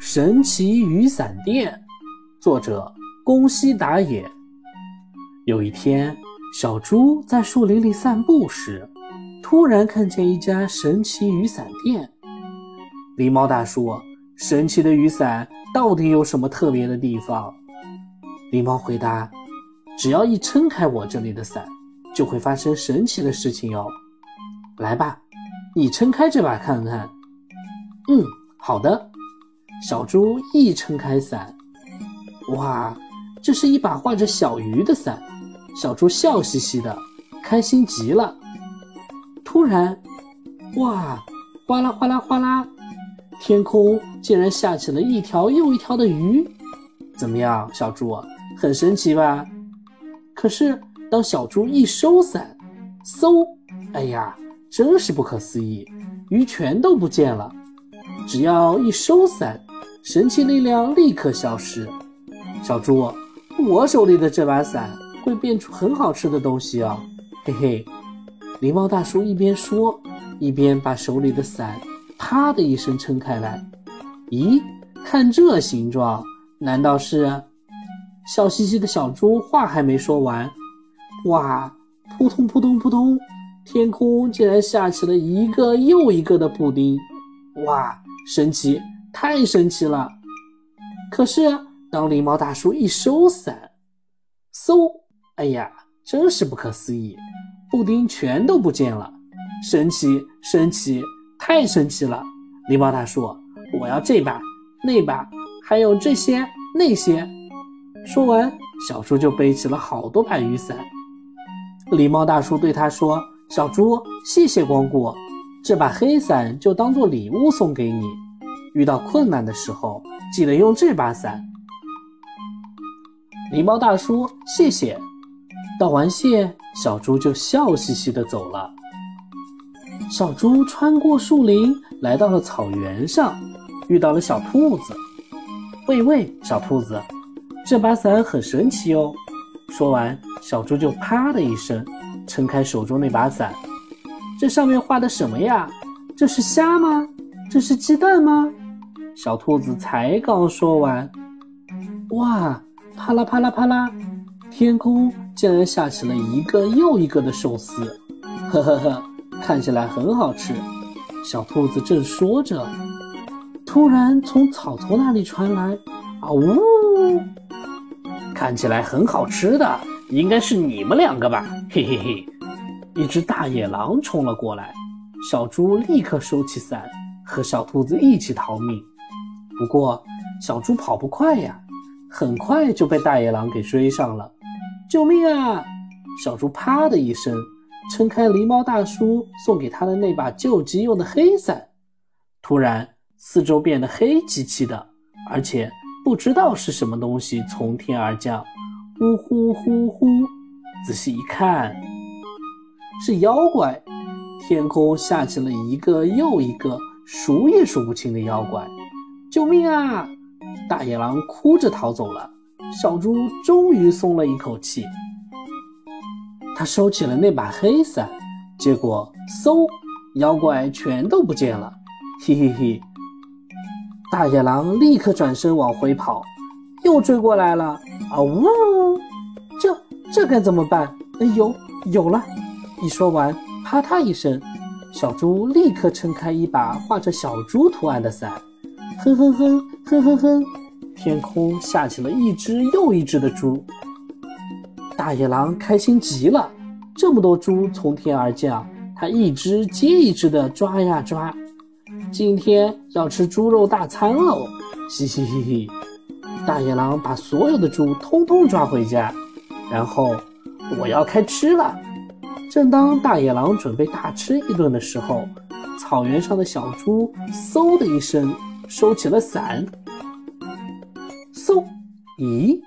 神奇雨伞店，作者宫西达也。有一天，小猪在树林里散步时，突然看见一家神奇雨伞店。狸猫大叔，神奇的雨伞到底有什么特别的地方？狸猫回答：“只要一撑开我这里的伞，就会发生神奇的事情哦。来吧，你撑开这把看看。”嗯，好的。小猪一撑开伞，哇，这是一把画着小鱼的伞。小猪笑嘻嘻的，开心极了。突然，哇，哗啦哗啦哗啦，天空竟然下起了一条又一条的鱼。怎么样，小猪，很神奇吧？可是，当小猪一收伞，嗖，哎呀，真是不可思议，鱼全都不见了。只要一收伞。神奇力量立刻消失。小猪，我手里的这把伞会变出很好吃的东西哦，嘿嘿。狸猫大叔一边说，一边把手里的伞啪的一声撑开来。咦，看这形状，难道是？笑嘻嘻的小猪话还没说完，哇，扑通扑通扑通，天空竟然下起了一个又一个的布丁。哇，神奇！太神奇了！可是当狸猫大叔一收伞，嗖，哎呀，真是不可思议，布丁全都不见了！神奇，神奇，太神奇了！狸猫大叔，我要这把、那把，还有这些、那些。说完，小猪就背起了好多把雨伞。狸猫大叔对他说：“小猪，谢谢光顾，这把黑伞就当做礼物送给你。”遇到困难的时候，记得用这把伞。狸猫大叔，谢谢。道完谢，小猪就笑嘻嘻地走了。小猪穿过树林，来到了草原上，遇到了小兔子。喂喂，小兔子，这把伞很神奇哦。说完，小猪就啪的一声撑开手中那把伞。这上面画的什么呀？这是虾吗？这是鸡蛋吗？小兔子才刚说完，哇，啪啦啪啦啪啦，天空竟然下起了一个又一个的寿司，呵呵呵，看起来很好吃。小兔子正说着，突然从草丛那里传来“啊呜”，看起来很好吃的，应该是你们两个吧？嘿嘿嘿，一只大野狼冲了过来，小猪立刻收起伞，和小兔子一起逃命。不过，小猪跑不快呀，很快就被大野狼给追上了。救命啊！小猪啪的一声撑开狸猫大叔送给他的那把救急用的黑伞，突然四周变得黑漆漆的，而且不知道是什么东西从天而降，呼呼呼呼！仔细一看，是妖怪。天空下起了一个又一个数也数不清的妖怪。救命啊！大野狼哭着逃走了，小猪终于松了一口气。他收起了那把黑伞，结果嗖，妖怪全都不见了。嘿嘿嘿！大野狼立刻转身往回跑，又追过来了。啊呜！这这该怎么办？哎呦有了！一说完，啪嗒一声，小猪立刻撑开一把画着小猪图案的伞。哼哼哼哼哼哼，天空下起了一只又一只的猪。大野狼开心极了，这么多猪从天而降，它一只接一只的抓呀抓。今天要吃猪肉大餐喽！嘻嘻嘻嘻，大野狼把所有的猪通通抓回家，然后我要开吃了。正当大野狼准备大吃一顿的时候，草原上的小猪嗖的一声。收起了伞，嗖，咦，